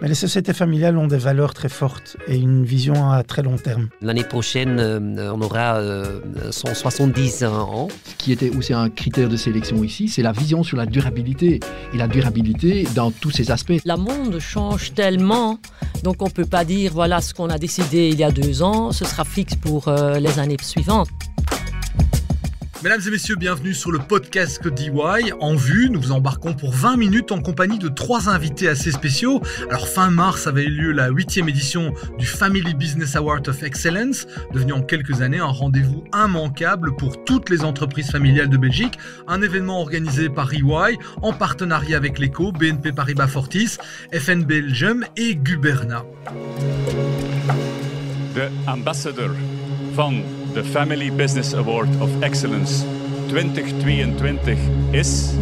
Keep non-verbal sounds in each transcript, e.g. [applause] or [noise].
Mais les sociétés familiales ont des valeurs très fortes et une vision à très long terme. L'année prochaine, euh, on aura 170 euh, ans. Ce qui était aussi un critère de sélection ici, c'est la vision sur la durabilité. Et la durabilité dans tous ses aspects. La monde change tellement, donc on ne peut pas dire voilà ce qu'on a décidé il y a deux ans, ce sera fixe pour euh, les années suivantes. Mesdames et messieurs, bienvenue sur le podcast DY. En vue, nous vous embarquons pour 20 minutes en compagnie de trois invités assez spéciaux. Alors fin mars avait eu lieu la huitième édition du Family Business Award of Excellence, devenu en quelques années un rendez-vous immanquable pour toutes les entreprises familiales de Belgique. Un événement organisé par EY en partenariat avec l'ECO, BNP Paribas Fortis, FN Belgium et Guberna. De Family Business Award of Excellence 2022 is.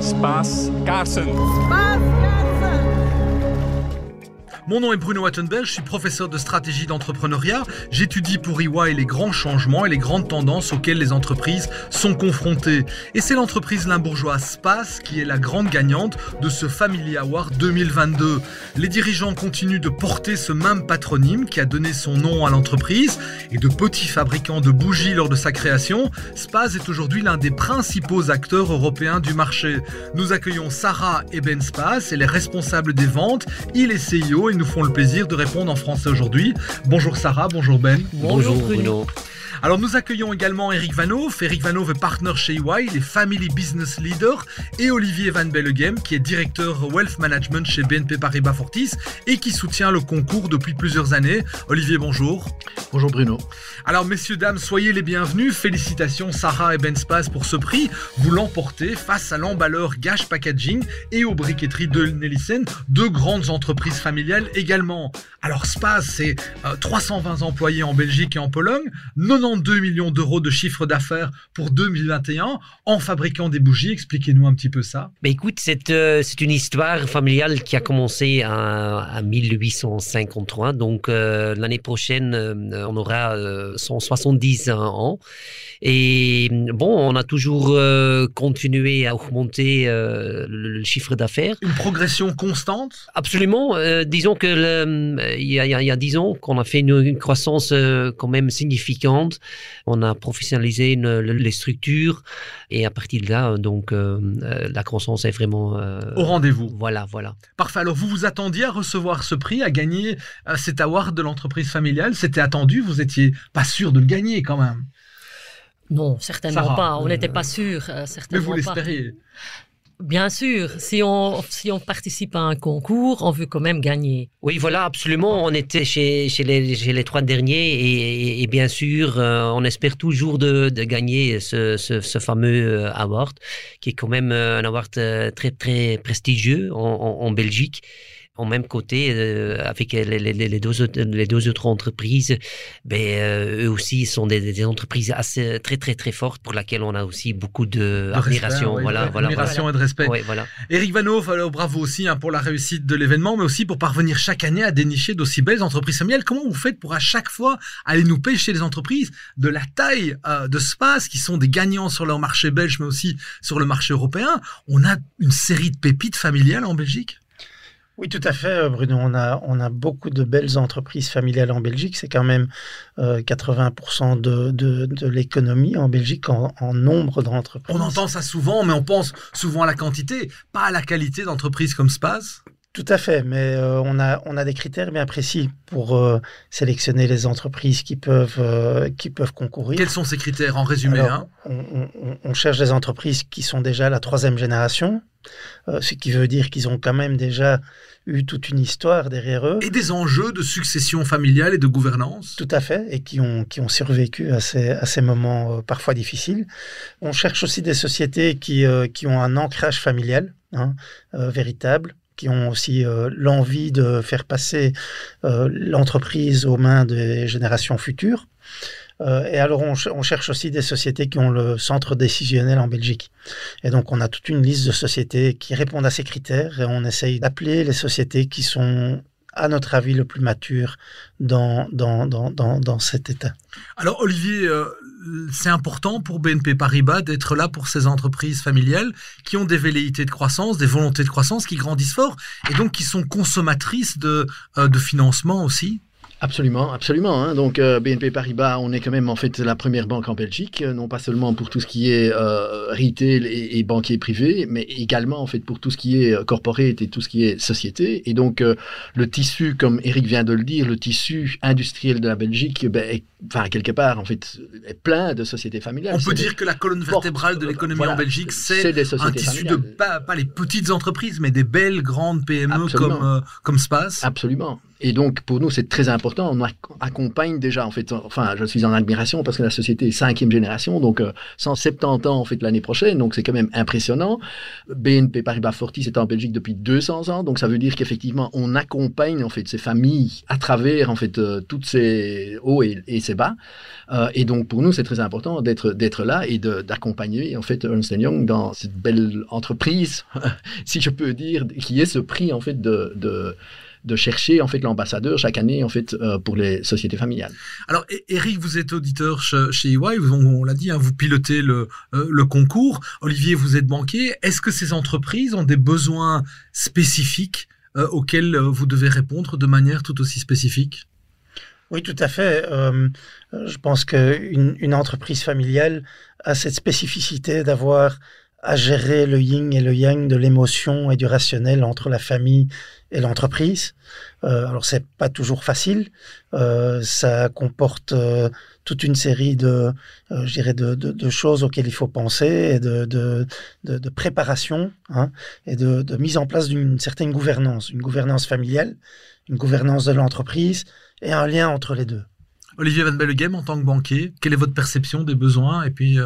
Spaas Kaarsen. Spaas mon nom est Bruno Wattenberg, je suis professeur de stratégie d'entrepreneuriat. J'étudie pour EY les grands changements et les grandes tendances auxquelles les entreprises sont confrontées. Et c'est l'entreprise limbourgeoise SPAS qui est la grande gagnante de ce Family Award 2022. Les dirigeants continuent de porter ce même patronyme qui a donné son nom à l'entreprise et de petits fabricants de bougies lors de sa création, SPAS est aujourd'hui l'un des principaux acteurs européens du marché. Nous accueillons Sarah et Ben Spaz et les responsables des ventes, il est CIO et nous font le plaisir de répondre en français aujourd'hui. Bonjour Sarah, bonjour Ben. Bonjour, Bruno. Alors nous accueillons également Eric Vanoff. Eric Vanoff est partner chez EY, il est Family Business Leader, et Olivier Van Bellegem, qui est directeur Wealth Management chez BNP Paribas Fortis et qui soutient le concours depuis plusieurs années. Olivier, bonjour. Bonjour Bruno. Alors messieurs, dames, soyez les bienvenus. Félicitations Sarah et Ben Spaz pour ce prix. Vous l'emportez face à l'emballeur Gash Packaging et aux briqueteries de Nellissen, deux grandes entreprises familiales également. Alors Spaz, c'est 320 euh, employés en Belgique et en Pologne, 92 millions d'euros de chiffre d'affaires pour 2021 en fabriquant des bougies. Expliquez-nous un petit peu ça. Mais écoute, c'est euh, c'est une histoire familiale qui a commencé à, 1853. Donc euh, l'année prochaine, euh, on aura 170 ans. Et bon, on a toujours continué à augmenter le, chiffre d'affaires. Une progression constante? Absolument. disons que il y, a, il y a 10 ans qu'on a fait une, une croissance quand même significante on a professionnalisé les structures et à partir de là, donc euh, euh, la croissance est vraiment euh, au rendez-vous. Voilà, voilà. Parfait. Alors vous vous attendiez à recevoir ce prix, à gagner cet award de l'entreprise familiale? C'était attendu. Vous étiez pas sûr de le gagner quand même? Non, certainement pas. On n'était pas sûr. Mais vous l'espériez. Bien sûr, si on, si on participe à un concours, on veut quand même gagner. Oui, voilà, absolument. On était chez, chez, les, chez les trois derniers et, bien sûr, euh, on espère toujours de, de gagner ce, ce, fameux euh, award, qui est quand même euh, un award très, très prestigieux en, en Belgique en même côté euh, avec les, les, les, deux autres, les deux autres entreprises, ben, euh, eux aussi sont des, des, entreprises assez très très très fortes pour lesquelles on a aussi beaucoup d'admiration. voilà, voilà, admiration et de respect. voilà. Eric Vanov, alors bravo aussi hein, pour la réussite de l'événement, mais aussi pour parvenir chaque année à dénicher d'aussi belles entreprises familiales. Comment vous faites pour à chaque fois aller nous pêcher les entreprises de la taille euh, de Spas qui sont des gagnants sur leur marché belge, mais aussi sur le marché européen? On a une série de pépites familiales en Belgique oui, tout à fait, euh, Bruno. On a, beaucoup de belles entreprises familiales en Belgique. C'est quand même 80% euh, de, de, l'économie en Belgique en, nombre d'entreprises. On entend ça souvent, mais on pense souvent à la quantité, pas à la qualité d'entreprises comme Spaz. Tout à fait, mais euh, on, a, on a des critères bien précis pour sélectionner les entreprises qui peuvent, qui peuvent concourir. Quels sont ces critères en résumé hein? on, on, cherche des entreprises qui sont déjà la troisième génération, ce qui veut dire qu'ils ont quand même déjà eu toute une histoire derrière eux. Et des enjeux de succession familiale et de gouvernance? Tout à fait, et qui ont, qui ont survécu à ces, à ces moments euh, parfois difficiles. On cherche aussi des sociétés qui, euh, qui ont un ancrage familial hein, euh, véritable qui ont aussi l'envie de faire passer l'entreprise aux mains des générations futures. Euh, et alors, on, cherche aussi des sociétés qui ont le centre décisionnel en Belgique. Et donc, on a toute une liste de sociétés qui répondent à ces critères et on essaye d'appeler les sociétés qui sont à notre avis, le plus mature dans, dans, dans, dans, cet état. Alors, Olivier, euh, c'est important pour BNP Paribas d'être là pour ces entreprises familiales qui ont des velléités de croissance, des volontés de croissance, qui grandissent fort et donc qui sont consommatrices de, euh, de financement aussi Absolument, absolument. Hein. Donc euh, BNP Paribas, on est quand même en fait la première banque en Belgique, euh, non pas seulement pour tout ce qui est euh, retail et, et, banquier privé, mais également en fait pour tout ce qui est corporate et tout ce qui est société. Et donc le tissu, comme Eric vient de le dire, le tissu industriel de la Belgique, ben, est, enfin quelque part en fait est plein de sociétés familiales. On peut dire que la colonne vertébrale de l'économie en Belgique, c'est un tissu de pas, pas, les petites entreprises, mais des belles grandes PME comme comme Spas. Absolument. Et donc, pour nous, c'est très important. On accompagne déjà, en fait, enfin, je suis en admiration parce que la société est cinquième génération, donc 170 euh, ans, en fait, l'année prochaine. Donc, c'est quand même impressionnant. BNP Paribas Fortis est en Belgique depuis 200 ans. Donc, ça veut dire qu'effectivement, on accompagne, en fait, ces familles à travers, en fait, euh, toutes ces hauts et, ces bas. Euh, et donc, pour nous, c'est très important d'être, d'être là et d'accompagner, en fait, Ernst Young dans cette belle entreprise, [laughs] si je peux dire, qui est ce prix, en fait, de, de de chercher en fait l'ambassadeur chaque année en fait euh, pour les sociétés familiales. Alors Eric, vous êtes auditeur chez EY, on, l'a dit, hein, vous pilotez le, euh, le concours. Olivier, vous êtes banquier. Est-ce que ces entreprises ont des besoins spécifiques euh, auxquels vous devez répondre de manière tout aussi spécifique? Oui, tout à fait. je pense qu'une une entreprise familiale a cette spécificité d'avoir à gérer le yin et le yang de l'émotion et du rationnel entre la famille et l'entreprise. Euh, alors c'est pas toujours facile, euh, ça comporte euh, toute une série de, euh, je dirais de, de, de, choses auxquelles il faut penser et de, de préparation hein, et de, mise en place d'une certaine gouvernance, une gouvernance familiale, une gouvernance de l'entreprise et un lien entre les deux. Olivier Van Bellegem, en tant que banquier, quelle est votre perception des besoins et puis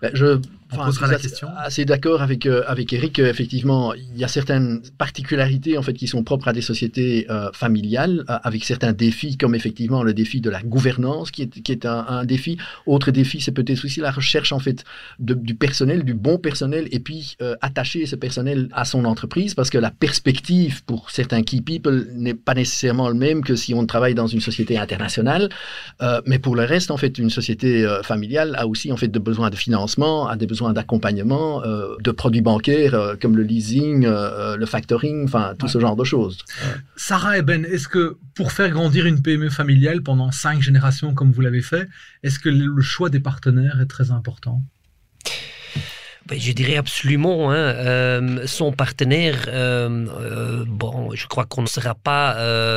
ben, je on posera la question. Assez d'accord avec euh, avec Eric. effectivement, il y a certaines particularités en fait qui sont propres à des sociétés euh, familiales, euh, avec certains défis comme effectivement le défi de la gouvernance qui est qui est un, défi. Autre défi, c'est peut-être aussi la recherche en fait du personnel, du bon personnel, et puis attacher ce personnel à son entreprise parce que la perspective pour certains key people n'est pas nécessairement le même que si on travaille dans une société internationale. mais pour le reste, en fait, une société familiale a aussi en fait de besoins de financement, a des besoins d'accompagnement, euh, de produits bancaires euh, comme le leasing, euh, le factoring, enfin tout ce genre de choses. Sarah et Ben, est-ce que pour faire grandir une PME familiale pendant cinq générations comme vous l'avez fait, est-ce que le choix des partenaires est très important? Ben, je dirais absolument. Hein, son partenaire, bon, je crois qu'on ne sera pas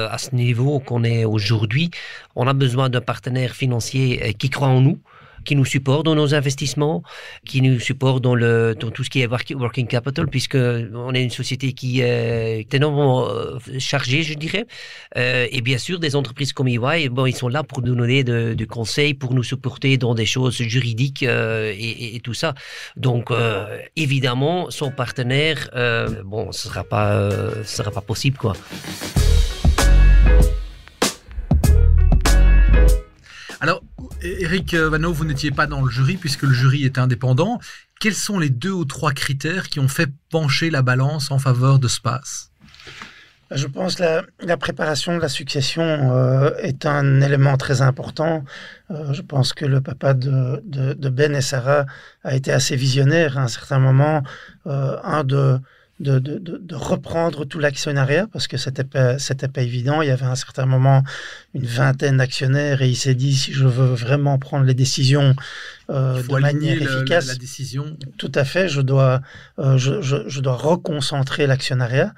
à ce niveau qu'on est aujourd'hui. On a besoin d'un partenaire financier qui croit en nous, qui nous supporte dans nos investissements, qui nous supporte dans, dans tout ce qui est working capital, puisque on est une société qui est énormément euh, chargée, je dirais. Euh, et bien sûr, des entreprises comme EY, bon, ils sont là pour nous donner du conseil, pour nous supporter dans des choses juridiques euh, et, tout ça. Donc, évidemment, son partenaire, bon, ce sera pas, sera pas possible, quoi. Alors, Eric Vano, vous n'étiez pas dans le jury puisque le jury est indépendant. Quels sont les deux ou trois critères qui ont fait pencher la balance en faveur de SPAS? Je pense que la, préparation de la succession euh, est un élément très important. Euh, je pense que le papa de, Ben et Sarah a été assez visionnaire à un certain moment. Euh, un de de, de, de, reprendre tout l'actionnariat parce que c'était pas, c'était pas évident. Il y avait à un certain moment une vingtaine d'actionnaires et il s'est dit si je veux vraiment prendre les décisions euh, de manière efficace, la, décision. Tout à fait, je dois, euh, je, je, je, dois reconcentrer l'actionnariat.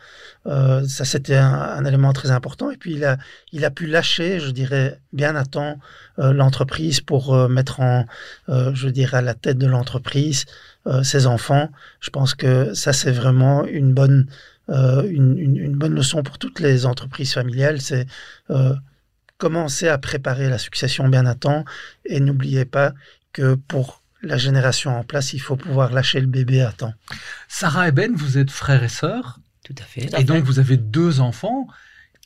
Euh, ça, c'était un, un, élément très important. Et puis il a, il a pu lâcher, je dirais, bien à temps l'entreprise pour mettre en, je dirais, à la tête de l'entreprise ses enfants. Je pense que ça, c'est vraiment une bonne, une, une, bonne leçon pour toutes les entreprises familiales. C'est commencer à préparer la succession bien à temps et n'oubliez pas que pour la génération en place, il faut pouvoir lâcher le bébé à temps. Sarah et Ben, vous êtes frères et sœurs. Tout à fait. et donc, vous avez deux enfants.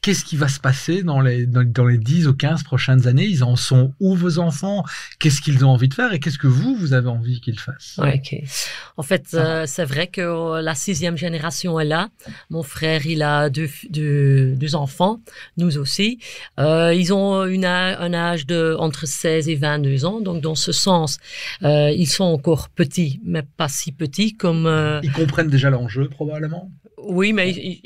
Qu'est-ce qui va se passer dans les, dans, les 10 ou 15 prochaines années? Ils en sont où vos enfants? Qu'est-ce qu'ils ont envie de faire? Et qu'est-ce que vous, vous avez envie qu'ils fassent? En fait, euh, c'est vrai que la sixième génération est là. Mon frère, il a deux, deux, enfants, nous aussi. Euh, ils ont une, un âge de entre 16 et 22 ans, donc dans ce sens, euh, ils sont encore petits, mais pas si petits comme... Ils comprennent déjà l'enjeu, probablement? Oui, mais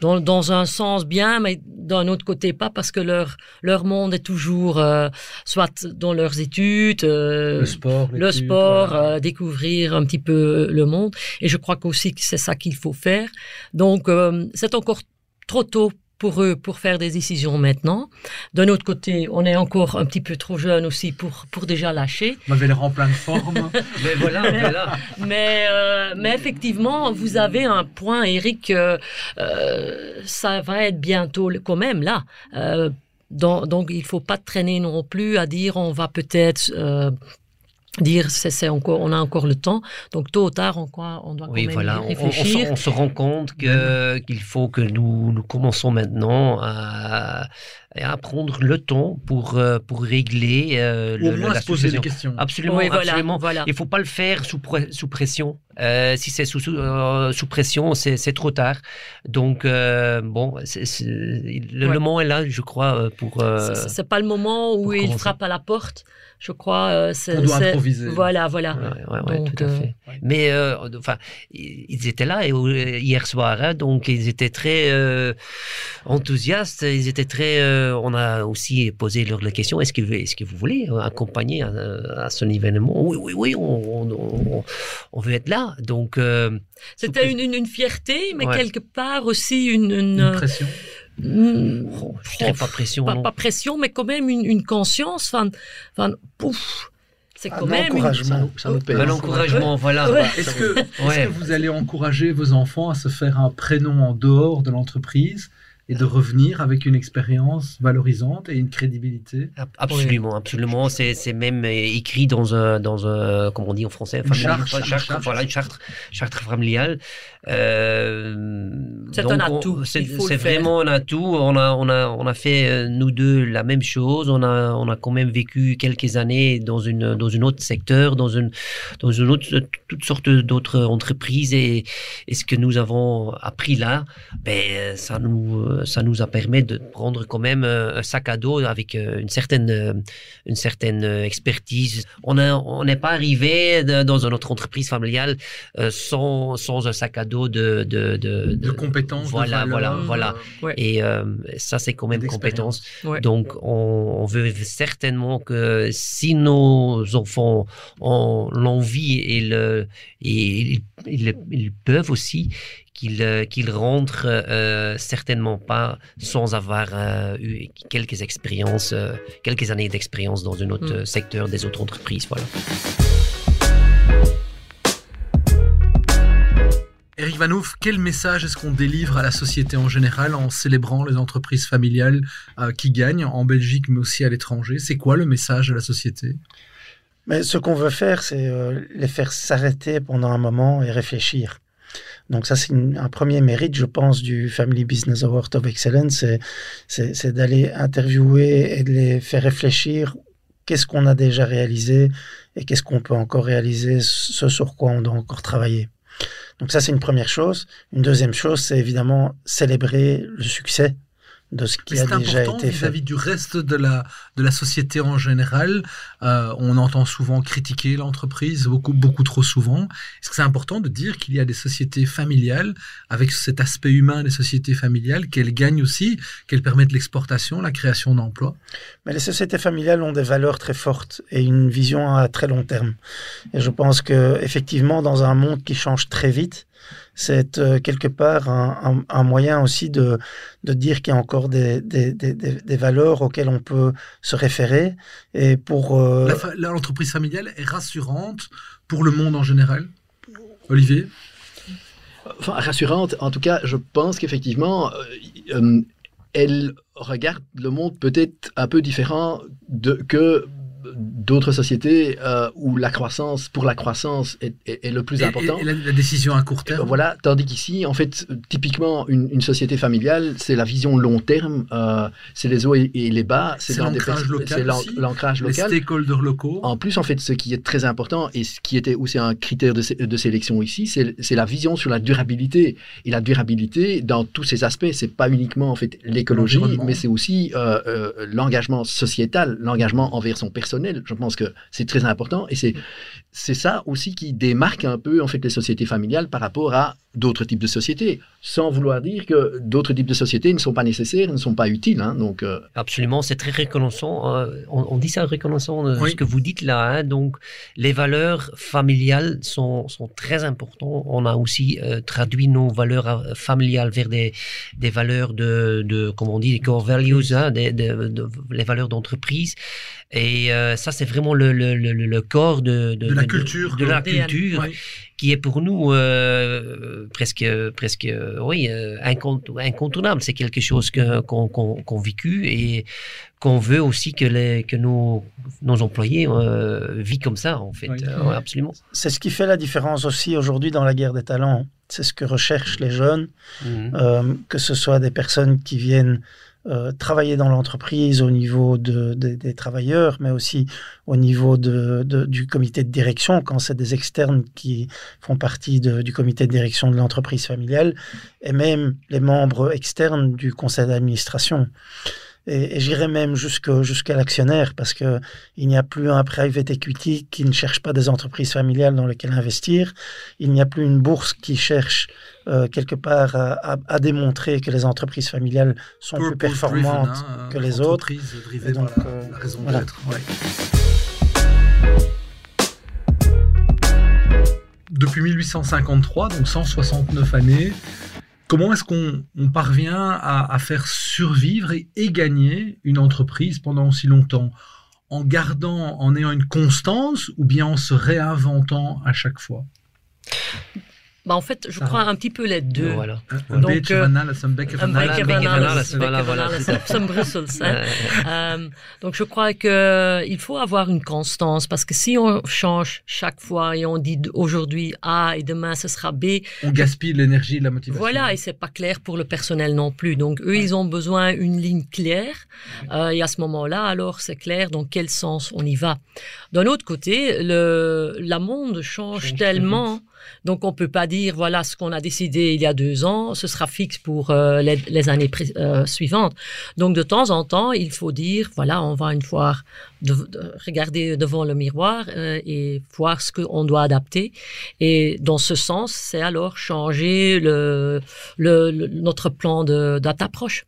dans, dans, un sens bien, mais d'un autre côté pas, parce que leur, leur monde est toujours euh, soit dans leurs études, euh, le sport, le sport euh, découvrir un petit peu le monde. Et je crois qu'aussi que c'est ça qu'il faut faire. Donc, c'est encore trop tôt pour eux pour faire des décisions maintenant. D'un autre côté, on est encore un petit peu trop jeune aussi pour, pour déjà lâcher. On avait l'air en pleine forme. mais [laughs] voilà. Mais, euh, mais effectivement, vous avez un point, Eric, euh, euh, ça va être bientôt quand même là. donc, il faut pas traîner non plus à dire on va peut-être dire c'est encore on a encore le temps donc tôt ou tard on, on doit quand oui, même voilà. réfléchir on, on, se rend compte que qu'il faut que nous nous commençons maintenant à prendre le temps pour euh, pour régler euh, le, la se poser des questions absolument oui, voilà, absolument voilà. il faut pas le faire sous sous pression euh, si c'est sous sous, euh, sous pression c'est trop tard donc euh, bon le, ouais. moment est là je crois pour c'est pas le moment où il frappe à la porte je crois. Euh, On doit improviser. Voilà, voilà. Ouais, ouais, Donc, tout à fait. Euh... Mais euh, enfin, ils étaient là hier soir, hein, donc ils étaient très euh, enthousiastes. Ils étaient très. Euh, on a aussi posé leur la question est-ce que, vous voulez accompagner à, à ce événement? Oui, oui, oui, on, on, on, veut être là. Donc. Euh, C'était une, une, une, fierté, mais quelque part aussi une, une, une pression. Mmh, je dirais pas pression. Pas, pas, pression, mais quand même une, une conscience. Enfin, enfin, pouf. C'est quand un même encouragement. Une... Ça, nous paye. Un encouragement, voilà. Ouais. Est-ce que, est que, vous allez encourager vos enfants à se faire un prénom en dehors de l'entreprise? Et de revenir avec une expérience valorisante et une crédibilité. Absolument, absolument. C'est même écrit dans un, dans un, comment on dit en français, une charte, charte, charte, charte, voilà, une charte, charte familiale. Euh, c'est un atout. C'est vraiment un atout. On a, on a, on a fait nous deux la même chose. On a, on a quand même vécu quelques années dans une, dans une autre secteur, dans une, dans une autre, toutes sortes d'autres entreprises et, et ce que nous avons appris là, ben, ça nous ça nous a permis de prendre quand même un sac à dos avec une certaine, une certaine expertise. On n'est pas arrivé dans une autre entreprise familiale sans, sans un sac à dos de, de, de, de compétences. Voilà, de voilà, voilà. Ouais. Et euh, ça, c'est quand même compétences. Ouais. Donc, on, on, veut certainement que si nos enfants ont l'envie et, le, et ils, ils peuvent aussi, qu'ils euh, qu rentrent euh, certainement pas sans avoir euh, eu quelques expériences, quelques années d'expérience dans un autre mm. secteur des autres entreprises. Voilà. Eric Vanouf, quel message est-ce qu'on délivre à la société en général en célébrant les entreprises familiales euh, qui gagnent en Belgique mais aussi à l'étranger? C'est quoi le message de la société? Mais ce qu'on veut faire, c'est euh, les faire s'arrêter pendant un moment et réfléchir. Donc ça, c'est un premier mérite, je pense, du Family Business Award of Excellence, c'est d'aller interviewer et de les faire réfléchir qu'est-ce qu'on a déjà réalisé et qu'est-ce qu'on peut encore réaliser, ce sur quoi on doit encore travailler. Donc ça, c'est une première chose. Une deuxième chose, c'est évidemment célébrer le succès de ce qui a déjà été fait. vis-à-vis du reste de la, de la société en général. Euh, on entend souvent critiquer l'entreprise, beaucoup, beaucoup trop souvent. Est-ce que c'est important de dire qu'il y a des sociétés familiales, avec cet aspect humain des sociétés familiales, qu'elles gagnent aussi, qu'elles permettent l'exportation, la création d'emplois? Mais les sociétés familiales ont des valeurs très fortes et une vision à très long terme. Et je pense que effectivement, dans un monde qui change très vite, c'est euh, quelque part un, moyen aussi de, de dire qu'il y a encore des, des, valeurs auxquelles on peut se référer. Et pour euh... l'entreprise familiale est rassurante pour le monde en général? Olivier? Enfin, rassurante. En tout cas, je pense qu'effectivement, euh, euh, elle regarde le monde peut-être un peu différent de que d'autres sociétés euh, où la croissance, pour la croissance, est, le plus important. Et, la, décision à court terme? voilà, tandis qu'ici, en fait, typiquement, une, société familiale, c'est la vision long terme, euh, c'est les hauts et, les bas, c'est l'ancrage local. l'ancrage local. Les stakeholders locaux. En plus, en fait, ce qui est très important et ce qui était aussi un critère de, de sélection ici, c'est la vision sur la durabilité. Et la durabilité, dans tous ses aspects, c'est pas uniquement en fait l'écologie, mais c'est aussi euh, l'engagement sociétal, l'engagement envers son personnel. Je pense que c'est très important et c'est c'est ça aussi qui démarque un peu en fait les sociétés familiales par rapport à d'autres types de sociétés, sans vouloir dire que d'autres types de sociétés ne sont pas nécessaires, ne sont pas utiles. Hein, donc euh. absolument, c'est très reconnaissant. Euh, on, dit ça reconnaissant euh, ce que vous dites là. Hein. donc les valeurs familiales sont, sont très importantes. On a aussi traduit nos valeurs familiales vers des, des valeurs de, de comment on dit, des core values, hein, des, les valeurs d'entreprise. Et ça, c'est vraiment le, le, le, corps de, de, la culture, de, la culture qui est pour nous presque, presque oui, euh, incontournable. C'est quelque chose qu'on qu vécu et qu'on veut aussi que, les, que nos, nos employés euh, vivent comme ça, en fait. Euh, absolument. C'est ce qui fait la différence aussi aujourd'hui dans la guerre des talents. C'est ce que recherchent les jeunes, mmh. que ce soit des personnes qui viennent euh, travailler dans l'entreprise au niveau de, des travailleurs, mais aussi au niveau de, du comité de direction, quand c'est des externes qui font partie du comité de direction de l'entreprise familiale, et même les membres externes du conseil d'administration. Et, j'irai même jusqu'à l'actionnaire, parce qu'il n'y a plus un private equity qui ne cherche pas des entreprises familiales dans lesquelles investir. Il n'y a plus une bourse qui cherche euh, quelque part à, démontrer que les entreprises familiales sont plus performantes hein, que les autres. donc, la, euh, raison d'être. Depuis 1853, donc 169 années, comment est-ce qu'on parvient à, faire survivre et, et, gagner une entreprise pendant aussi longtemps? En gardant, en ayant une constance ou bien en se réinventant à chaque fois? Bah en fait, je crois un petit peu les deux. Voilà. Un Donc, [laughs] euh, donc, je crois que il faut avoir une constance parce que si on change chaque fois et on dit aujourd'hui A et demain ce sera B, on gaspille l'énergie, la motivation. Voilà, et c'est pas clair pour le personnel non plus. Donc, eux, ils ont besoin d'une ligne claire. Euh, et à ce moment-là, alors c'est clair dans quel sens on y va. D'un autre côté, le la monde change tellement. Donc on peut pas dire voilà ce qu'on a décidé il y a deux ans, ce sera fixe pour euh, les, années euh, suivantes. Donc de temps en temps, il faut dire voilà on va une fois regarder devant le miroir euh, et voir ce qu'on doit adapter. Et dans ce sens, c'est alors changer le, notre plan d'approche.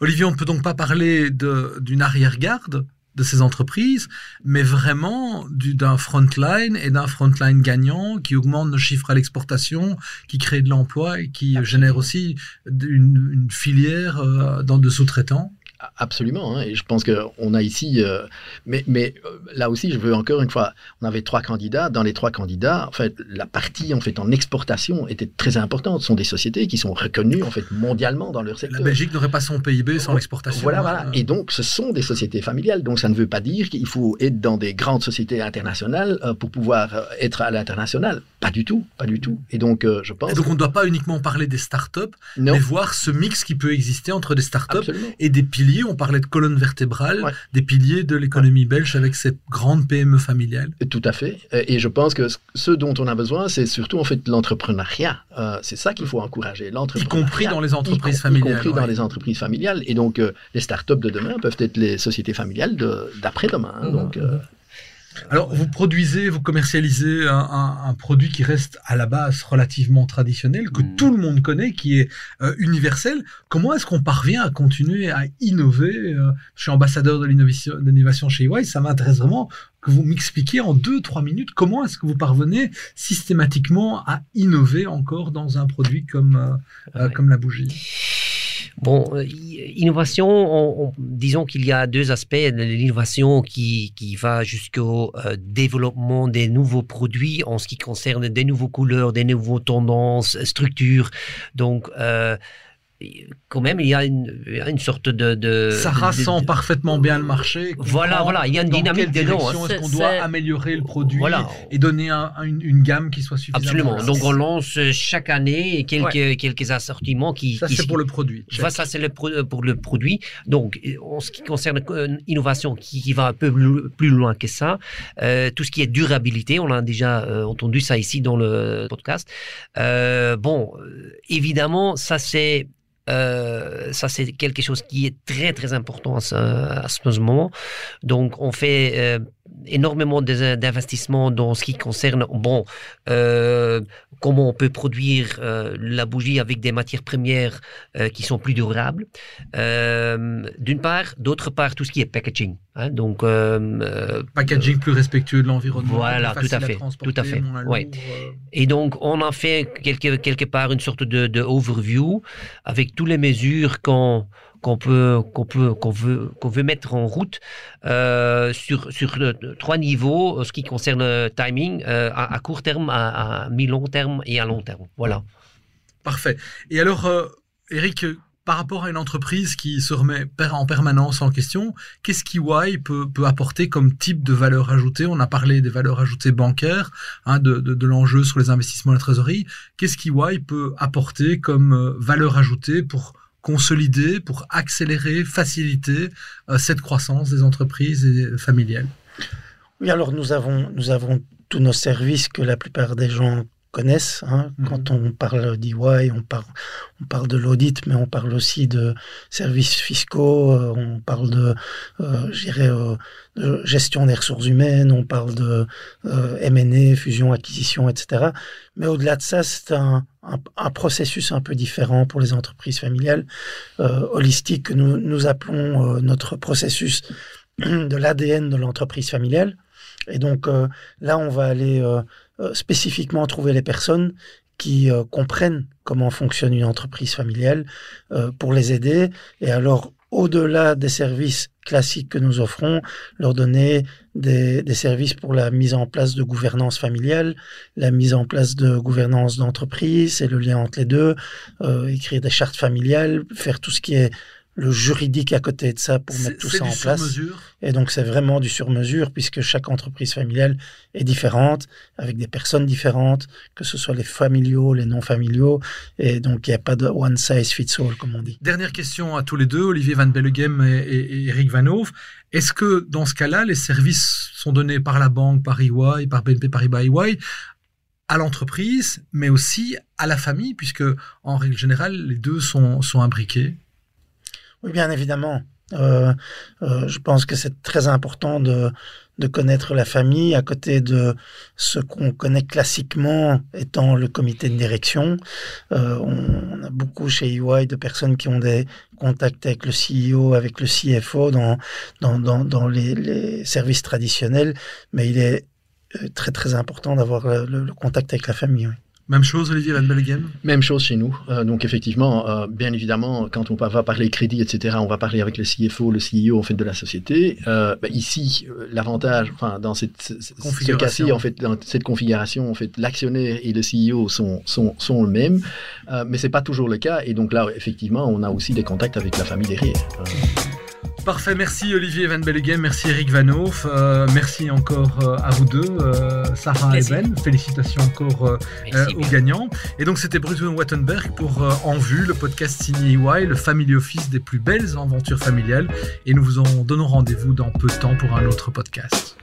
Olivier, on ne peut donc pas parler d'une arrière-garde de ces entreprises, mais vraiment d'un frontline et d'un frontline gagnant qui augmente nos chiffres à l'exportation, qui crée de l'emploi et qui génère aussi une, filière euh, dans de sous-traitants. Absolument, hein, et je pense qu'on a ici, euh, mais, mais euh, là aussi, je veux encore une fois, on avait trois candidats. Dans les trois candidats, en fait, la partie en fait en exportation était très importante. Ce sont des sociétés qui sont reconnues en fait mondialement dans leur secteur. La Belgique n'aurait pas son PIB sans l'exportation. Voilà, voilà. Et donc, ce sont des sociétés familiales. Donc, ça ne veut pas dire qu'il faut être dans des grandes sociétés internationales euh, pour pouvoir être à l'international. Pas du tout, pas du tout. Et donc, je pense. Et donc, on ne doit pas uniquement parler des startups, mais voir ce mix qui peut exister entre des startups et des piliers on parlait de colonne vertébrale, des piliers de l'économie belge avec cette grande PME familiale. Tout à fait. Et je pense que ce dont on a besoin, c'est surtout en fait l'entrepreneuriat. Euh, c'est ça qu'il faut encourager. Y compris dans les entreprises familiales. Y compris dans les entreprises familiales. Et donc, euh, les startups de demain peuvent être les sociétés familiales d'après-demain. Hein. Donc, euh, alors, vous produisez, vous commercialisez un, produit qui reste à la base relativement traditionnel, que mm. tout le monde connaît, qui est euh, universel. Comment est-ce qu'on parvient à continuer à innover euh, Je suis ambassadeur de l'innovation chez EY, ça m'intéresse vraiment que vous m'expliquiez en deux, trois minutes comment est-ce que vous parvenez systématiquement à innover encore dans un produit comme, euh, comme la bougie. Bon, euh, innovation, disons qu'il y a deux aspects. L'innovation qui, qui va jusqu'au euh, développement des nouveaux produits en ce qui concerne des nouveaux couleurs, des nouveaux tendances, structures. Donc, euh, quand même, il y a une, une sorte de, Ça rassemble parfaitement bien le marché. Voilà, voilà, il y a une dynamique dedans. Hein. Est-ce qu'on doit améliorer le produit et donner une, gamme qui soit suffisamment Absolument. Donc on lance chaque année quelques, quelques assortiments qui. Ça, c'est pour le produit. Ça, c'est le, pour le produit. Donc, en ce qui concerne l'innovation qui, qui, va un peu plus loin que ça, euh, tout ce qui est durabilité, on a déjà euh, entendu ça ici dans le podcast. Euh, bon, évidemment, ça c'est euh, ça, c'est quelque chose qui est très, très important à ce, moment. Donc, on fait euh, énormément d'investissements dans ce qui concerne, bon, euh, comment on peut produire la bougie avec des matières premières qui sont plus durables. D'une part, d'autre part, tout ce qui est packaging. Hein, donc, packaging plus respectueux de l'environnement. Voilà, tout à fait, tout à fait. Ouais. Et donc, on a fait quelque, quelque part une sorte de, de overview avec toutes les mesures qu'on qu'on peut qu'on peut qu'on veut qu'on veut mettre en route euh, sur sur trois niveaux ce qui concerne le timing euh, à, court terme à, mi-long terme et à long terme. Voilà. Parfait. Et alors euh, Eric par rapport à une entreprise qui se remet en permanence en question, qu'est-ce qu'EY peut, peut apporter comme type de valeur ajoutée? On a parlé des valeurs ajoutées bancaires, hein, de, l'enjeu sur les investissements et la trésorerie. Qu'est-ce qu'EY peut apporter comme euh, valeur ajoutée pour consolider, pour accélérer, faciliter euh, cette croissance des entreprises familiales? Oui, alors nous avons, nous avons tous nos services que la plupart des gens connaissent. Hein. Mhm. Quand on parle d'EY, on parle, on parle de l'audit, mais on parle aussi de services fiscaux, euh, on parle de, euh, euh, de gestion des ressources humaines, on parle de euh, M&A, fusion, acquisition, etc. Mais au-delà de ça, c'est un, un, un, processus un peu différent pour les entreprises familiales, holistiques, que nous, nous appelons notre processus de l'ADN de l'entreprise familiale. Et donc là, on va aller euh, spécifiquement trouver les personnes qui euh, comprennent comment fonctionne une entreprise familiale euh, pour les aider. Et alors, au-delà des services classiques que nous offrons, leur donner des, des, services pour la mise en place de gouvernance familiale, la mise en place de gouvernance d'entreprise et le lien entre les deux, écrire des chartes familiales, faire tout ce qui est le juridique à côté de ça pour mettre tout ça en place. Mesure. Et donc c'est vraiment du sur-mesure puisque chaque entreprise familiale est différente, avec des personnes différentes, que ce soit les familiaux, les non familiaux, et donc il n'y a pas de one size fits all comme on dit. Dernière question à tous les deux, Olivier Van Bellegem et, Eric Van Hoof. Est-ce que dans ce cas-là, les services sont donnés par la banque, par EY, par BNP Paribas EY à l'entreprise, mais aussi à la famille, puisque en règle générale, les deux sont, sont imbriqués? Oui, bien évidemment. Euh, euh, je pense que c'est très important de, connaître la famille à côté de ce qu'on connaît classiquement étant le comité de direction. Euh, on, a beaucoup chez EY de personnes qui ont des contacts avec le CEO, avec le CFO dans, les, services traditionnels, mais il est très très important d'avoir le, contact avec la famille. Même chose, Olivier Van Bellegem Même chose chez nous. Euh, donc, effectivement, euh, bien évidemment, quand on va parler crédit, etc., on va parler avec le CFO, le CEO, en fait, de la société. Euh, bah, ici, l'avantage, enfin, dans cette, ce cas en fait, dans cette configuration, en fait, l'actionnaire et le CEO sont, sont, sont le même. mais c'est pas toujours le cas. Et donc là, effectivement, on a aussi des contacts avec la famille derrière. Parfait, merci Olivier Van Bellegem, merci Eric Van Hoof, euh, merci encore euh, à vous deux, euh, Sarah et Ben, félicitations encore aux gagnants. Et donc c'était Bruno Wattenberg pour En Vue, le podcast signé EY, le family office des plus belles aventures familiales. Et nous vous en donnons rendez-vous dans peu de temps pour un autre podcast.